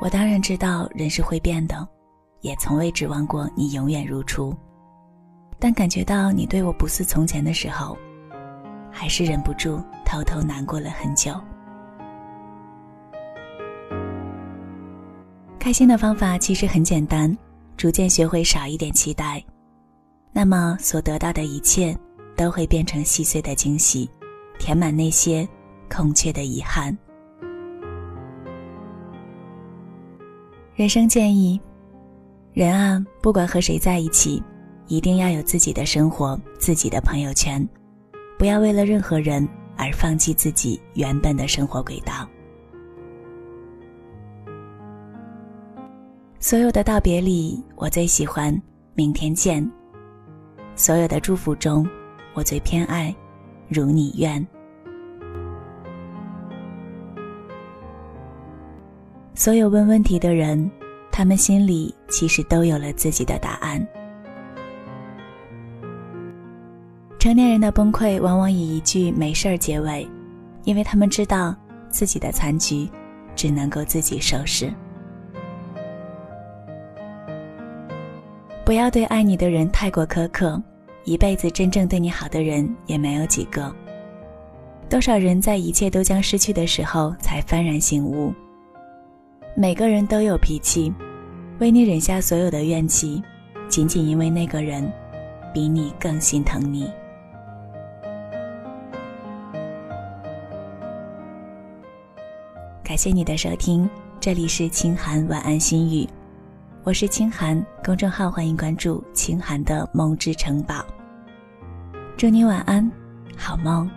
我当然知道人是会变的，也从未指望过你永远如初。但感觉到你对我不似从前的时候，还是忍不住偷偷难过了很久。开心的方法其实很简单，逐渐学会少一点期待，那么所得到的一切都会变成细碎的惊喜，填满那些空缺的遗憾。人生建议：人啊，不管和谁在一起，一定要有自己的生活、自己的朋友圈，不要为了任何人而放弃自己原本的生活轨道。所有的道别里，我最喜欢“明天见”。所有的祝福中，我最偏爱“如你愿”。所有问问题的人，他们心里其实都有了自己的答案。成年人的崩溃往往以一句“没事儿”结尾，因为他们知道自己的残局只能够自己收拾。不要对爱你的人太过苛刻，一辈子真正对你好的人也没有几个。多少人在一切都将失去的时候才幡然醒悟。每个人都有脾气，为你忍下所有的怨气，仅仅因为那个人比你更心疼你。感谢你的收听，这里是清寒晚安心语。我是清寒，公众号欢迎关注清寒的梦之城堡。祝你晚安，好梦。